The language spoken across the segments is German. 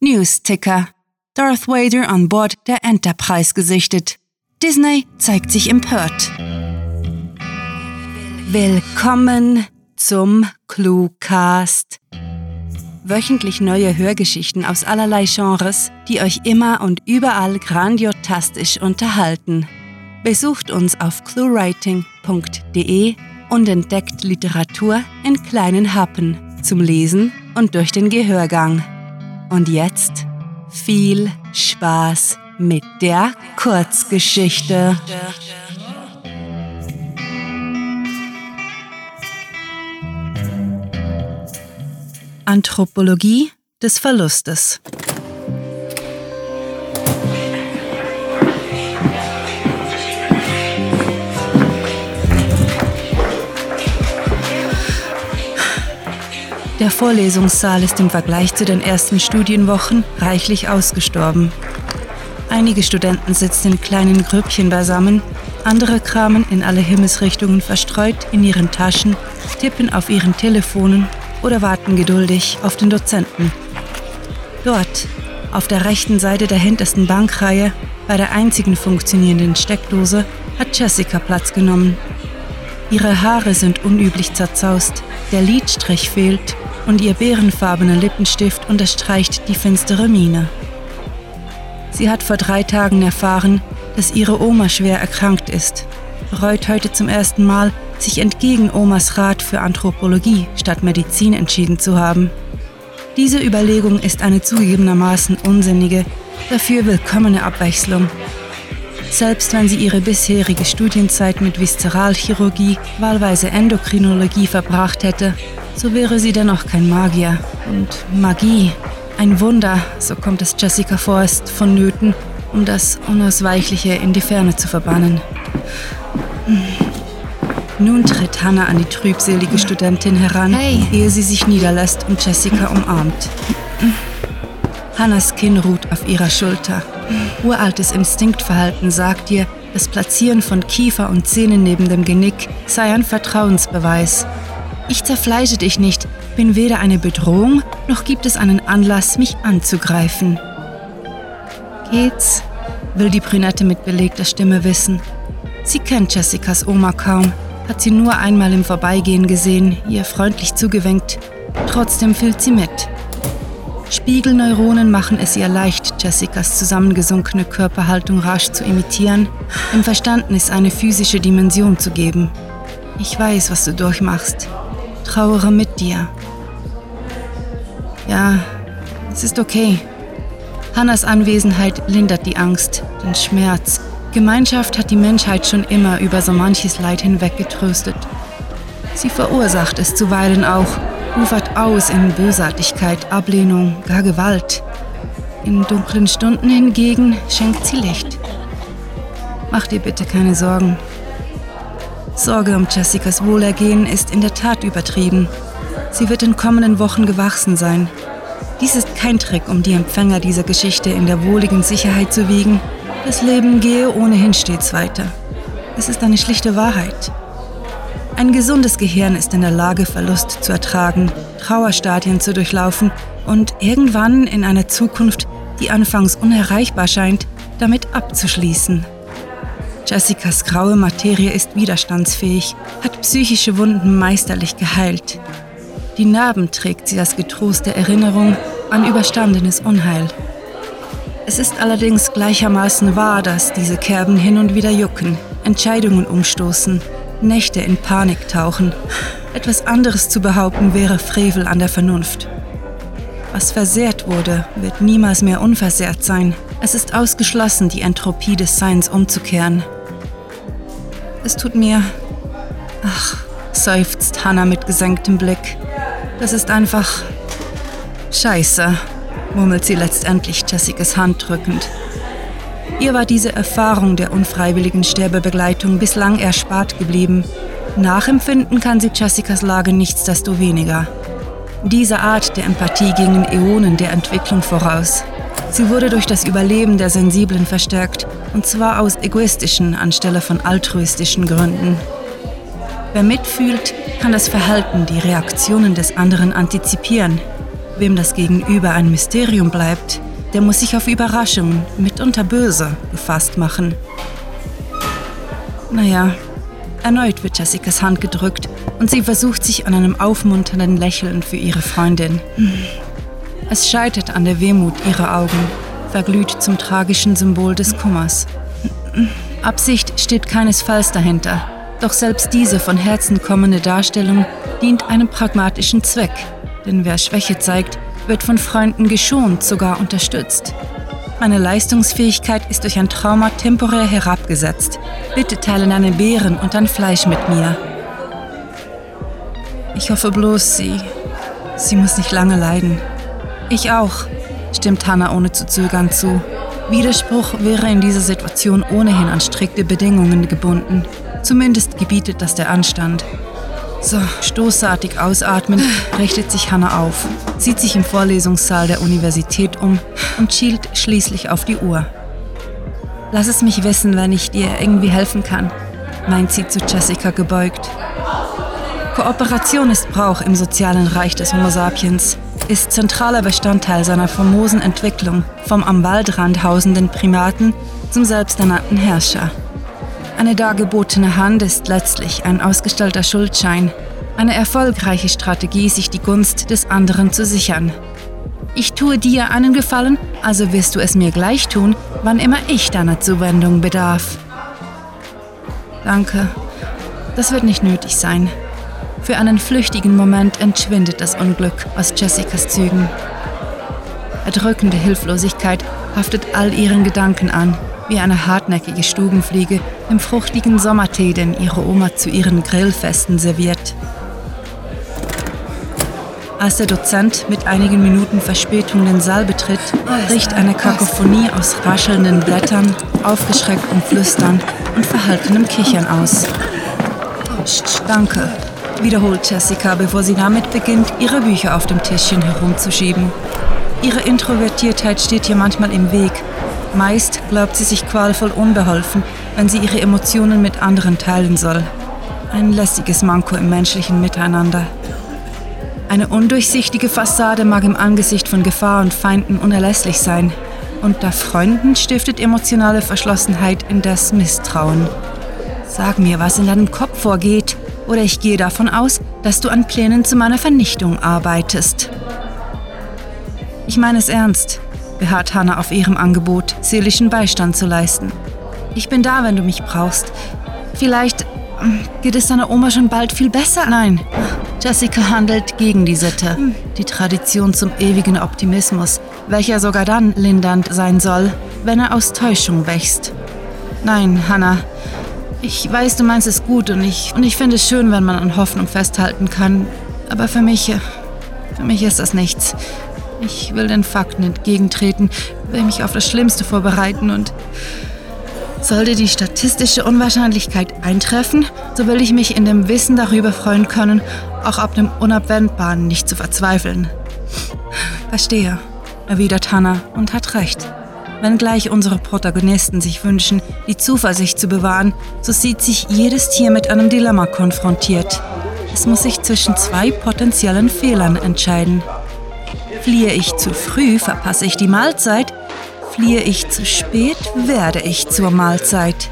News-Ticker. Darth Vader an Bord der Enterprise gesichtet. Disney zeigt sich empört. Willkommen zum Cluecast. Wöchentlich neue Hörgeschichten aus allerlei Genres, die euch immer und überall grandiotastisch unterhalten. Besucht uns auf cluewriting.de und entdeckt Literatur in kleinen Happen zum Lesen und durch den Gehörgang. Und jetzt viel Spaß mit der Kurzgeschichte. Anthropologie des Verlustes. Der Vorlesungssaal ist im Vergleich zu den ersten Studienwochen reichlich ausgestorben. Einige Studenten sitzen in kleinen Grüppchen beisammen, andere kramen in alle Himmelsrichtungen verstreut in ihren Taschen, tippen auf ihren Telefonen oder warten geduldig auf den Dozenten. Dort, auf der rechten Seite der hintersten Bankreihe, bei der einzigen funktionierenden Steckdose, hat Jessica Platz genommen. Ihre Haare sind unüblich zerzaust, der Lidstrich fehlt und ihr bärenfarbener Lippenstift unterstreicht die finstere Miene. Sie hat vor drei Tagen erfahren, dass ihre Oma schwer erkrankt ist, bereut heute zum ersten Mal, sich entgegen Omas Rat für Anthropologie statt Medizin entschieden zu haben. Diese Überlegung ist eine zugegebenermaßen unsinnige, dafür willkommene Abwechslung. Selbst wenn sie ihre bisherige Studienzeit mit Viszeralchirurgie, wahlweise Endokrinologie verbracht hätte, so wäre sie dennoch kein Magier. Und Magie, ein Wunder, so kommt es Jessica vor, ist vonnöten, um das Unausweichliche in die Ferne zu verbannen. Nun tritt Hannah an die trübselige Studentin heran, hey. ehe sie sich niederlässt und Jessica umarmt. Hannahs Kinn ruht auf ihrer Schulter. Uraltes Instinktverhalten sagt ihr, das Platzieren von Kiefer und Zähnen neben dem Genick sei ein Vertrauensbeweis ich zerfleische dich nicht, bin weder eine Bedrohung, noch gibt es einen Anlass, mich anzugreifen. Geht's? will die Brünette mit belegter Stimme wissen. Sie kennt Jessicas Oma kaum, hat sie nur einmal im Vorbeigehen gesehen, ihr freundlich zugewinkt. Trotzdem fühlt sie mit. Spiegelneuronen machen es ihr leicht, Jessicas zusammengesunkene Körperhaltung rasch zu imitieren, dem Verstandnis eine physische Dimension zu geben. Ich weiß, was du durchmachst trauere mit dir. Ja, es ist okay. Hannas Anwesenheit lindert die Angst, den Schmerz. Gemeinschaft hat die Menschheit schon immer über so manches Leid hinweg getröstet. Sie verursacht es zuweilen auch, ufert aus in Bösartigkeit, Ablehnung, gar Gewalt. In dunklen Stunden hingegen schenkt sie Licht. Mach dir bitte keine Sorgen. Sorge um Jessicas Wohlergehen ist in der Tat übertrieben. Sie wird in kommenden Wochen gewachsen sein. Dies ist kein Trick, um die Empfänger dieser Geschichte in der wohligen Sicherheit zu wiegen. Das Leben gehe ohnehin stets weiter. Es ist eine schlichte Wahrheit. Ein gesundes Gehirn ist in der Lage, Verlust zu ertragen, Trauerstadien zu durchlaufen und irgendwann in einer Zukunft, die anfangs unerreichbar scheint, damit abzuschließen. Jessicas graue Materie ist widerstandsfähig, hat psychische Wunden meisterlich geheilt. Die Narben trägt sie als getroste Erinnerung an überstandenes Unheil. Es ist allerdings gleichermaßen wahr, dass diese Kerben hin und wieder jucken, Entscheidungen umstoßen, Nächte in Panik tauchen. Etwas anderes zu behaupten wäre Frevel an der Vernunft. Was versehrt wurde, wird niemals mehr unversehrt sein. Es ist ausgeschlossen, die Entropie des Seins umzukehren. Es tut mir. Ach, seufzt Hannah mit gesenktem Blick. Das ist einfach. Scheiße, murmelt sie letztendlich Jessicas Hand drückend. Ihr war diese Erfahrung der unfreiwilligen Sterbebegleitung bislang erspart geblieben. Nachempfinden kann sie Jessicas Lage nichtsdestoweniger. Diese Art der Empathie gingen Äonen der Entwicklung voraus. Sie wurde durch das Überleben der Sensiblen verstärkt, und zwar aus egoistischen anstelle von altruistischen Gründen. Wer mitfühlt, kann das Verhalten, die Reaktionen des anderen antizipieren. Wem das Gegenüber ein Mysterium bleibt, der muss sich auf Überraschungen, mitunter böse, gefasst machen. Naja, erneut wird Jessicas Hand gedrückt und sie versucht sich an einem aufmunternden Lächeln für ihre Freundin. Es scheitert an der Wehmut ihrer Augen, verglüht zum tragischen Symbol des Kummers. Absicht steht keinesfalls dahinter, doch selbst diese von Herzen kommende Darstellung dient einem pragmatischen Zweck, denn wer Schwäche zeigt, wird von Freunden geschont, sogar unterstützt. Meine Leistungsfähigkeit ist durch ein Trauma temporär herabgesetzt. Bitte teile deine Beeren und dein Fleisch mit mir. Ich hoffe bloß, sie. Sie muss nicht lange leiden. Ich auch, stimmt Hannah ohne zu zögern zu. Widerspruch wäre in dieser Situation ohnehin an strikte Bedingungen gebunden. Zumindest gebietet das der Anstand. So, stoßartig ausatmen, richtet sich Hannah auf, sieht sich im Vorlesungssaal der Universität um und schielt schließlich auf die Uhr. Lass es mich wissen, wenn ich dir irgendwie helfen kann, meint sie zu Jessica gebeugt. Kooperation ist Brauch im sozialen Reich des Homo sapiens, ist zentraler Bestandteil seiner famosen Entwicklung vom am Waldrand hausenden Primaten zum selbsternannten Herrscher. Eine dargebotene Hand ist letztlich ein ausgestellter Schuldschein, eine erfolgreiche Strategie, sich die Gunst des anderen zu sichern. Ich tue dir einen Gefallen, also wirst du es mir gleich tun, wann immer ich deiner Zuwendung bedarf. Danke, das wird nicht nötig sein. Für einen flüchtigen Moment entschwindet das Unglück aus Jessicas Zügen. Erdrückende Hilflosigkeit haftet all ihren Gedanken an, wie eine hartnäckige Stubenfliege im fruchtigen Sommertee, den ihre Oma zu ihren Grillfesten serviert. Als der Dozent mit einigen Minuten Verspätung den Saal betritt, bricht eine Kakophonie aus raschelnden Blättern, aufgeschrecktem Flüstern und verhaltenem Kichern aus. Danke, wiederholt Jessica, bevor sie damit beginnt, ihre Bücher auf dem Tischchen herumzuschieben. Ihre Introvertiertheit steht ihr manchmal im Weg Meist glaubt sie sich qualvoll unbeholfen, wenn sie ihre Emotionen mit anderen teilen soll. Ein lästiges Manko im menschlichen Miteinander. Eine undurchsichtige Fassade mag im Angesicht von Gefahr und Feinden unerlässlich sein. Unter Freunden stiftet emotionale Verschlossenheit indes Misstrauen. Sag mir, was in deinem Kopf vorgeht, oder ich gehe davon aus, dass du an Plänen zu meiner Vernichtung arbeitest. Ich meine es ernst beharrt Hannah auf ihrem Angebot, seelischen Beistand zu leisten. Ich bin da, wenn du mich brauchst. Vielleicht hm, geht es deiner Oma schon bald viel besser. Nein, Jessica handelt gegen die Sitte, die Tradition zum ewigen Optimismus, welcher sogar dann lindernd sein soll, wenn er aus Täuschung wächst. Nein, Hannah, ich weiß, du meinst es gut und ich, und ich finde es schön, wenn man an Hoffnung festhalten kann. Aber für mich, für mich ist das nichts. Ich will den Fakten entgegentreten, will mich auf das Schlimmste vorbereiten und sollte die statistische Unwahrscheinlichkeit eintreffen, so will ich mich in dem Wissen darüber freuen können, auch ab dem Unabwendbaren nicht zu verzweifeln. Verstehe, erwidert Hannah und hat recht. Wenngleich unsere Protagonisten sich wünschen, die Zuversicht zu bewahren, so sieht sich jedes Tier mit einem Dilemma konfrontiert. Es muss sich zwischen zwei potenziellen Fehlern entscheiden. Fliehe ich zu früh, verpasse ich die Mahlzeit. Fliehe ich zu spät, werde ich zur Mahlzeit.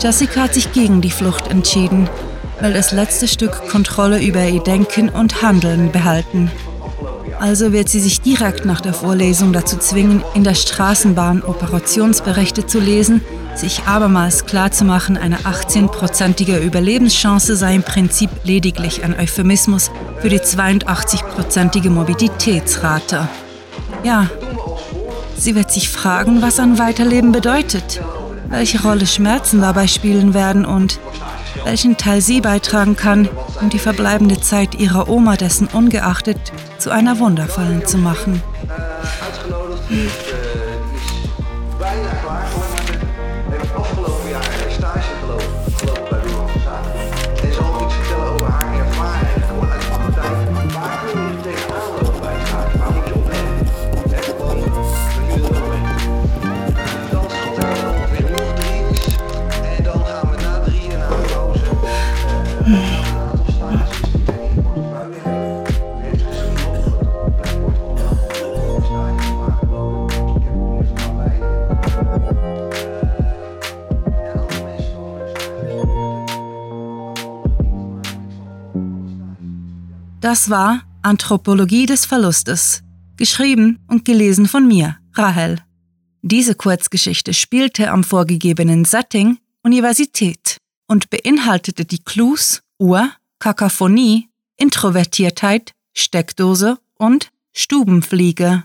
Jessica hat sich gegen die Flucht entschieden, will das letzte Stück Kontrolle über ihr Denken und Handeln behalten. Also wird sie sich direkt nach der Vorlesung dazu zwingen, in der Straßenbahn Operationsberichte zu lesen sich abermals klarzumachen, eine 18-prozentige Überlebenschance sei im Prinzip lediglich ein Euphemismus für die 82-prozentige Mobilitätsrate. Ja, sie wird sich fragen, was ein Weiterleben bedeutet, welche Rolle Schmerzen dabei spielen werden und welchen Teil sie beitragen kann, um die verbleibende Zeit ihrer Oma dessen ungeachtet zu einer wundervollen zu machen. Das war Anthropologie des Verlustes, geschrieben und gelesen von mir, Rahel. Diese Kurzgeschichte spielte am vorgegebenen Setting Universität und beinhaltete die Clues Uhr, Kakaphonie, Introvertiertheit, Steckdose und Stubenfliege.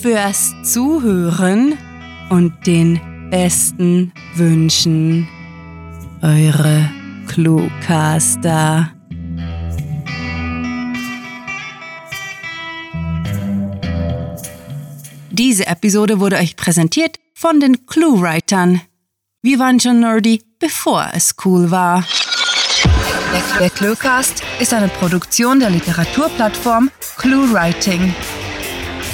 fürs Zuhören und den besten Wünschen. Eure Cluecaster. Diese Episode wurde euch präsentiert von den Cluewritern. Wir waren schon nerdy, bevor es cool war. Der Cluecast ist eine Produktion der Literaturplattform ClueWriting.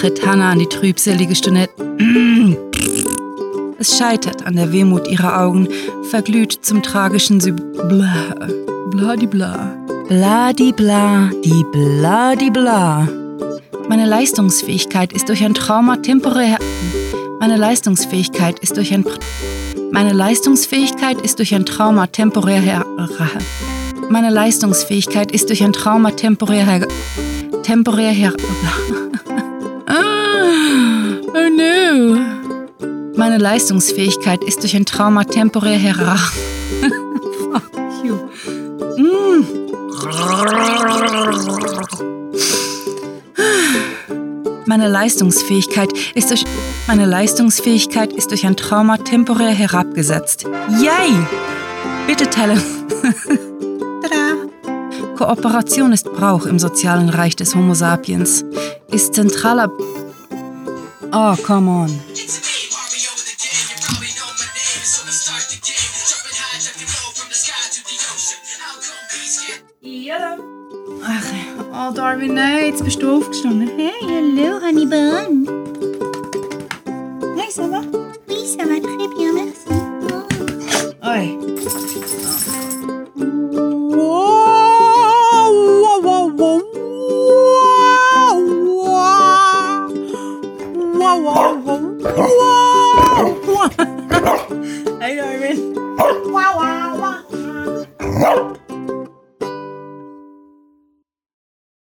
Tritt Hannah an die trübselige Stunde. Es scheitert an der Wehmut ihrer Augen, verglüht zum tragischen Sy Bla. Bladibla, die Bladibla. Meine Leistungsfähigkeit ist durch ein Trauma temporär. Meine Leistungsfähigkeit ist durch ein. Meine Leistungsfähigkeit ist durch ein Trauma temporär her. Meine Leistungsfähigkeit ist durch ein Trauma temporär her. Temporär her. Oh no. Meine Leistungsfähigkeit ist durch ein Trauma temporär you. Mm. Meine Leistungsfähigkeit ist durch meine Leistungsfähigkeit ist durch ein Trauma temporär herabgesetzt. Yay! Bitte teile. Kooperation ist Brauch im sozialen Reich des Homo sapiens. Ist zentraler Oh, come on. Ja. Ach, oh Darwin, nein, jetzt bist du aufgestanden. Hey, hallo, Honey Bun. Hey, ça va? Oui, ça va très bien,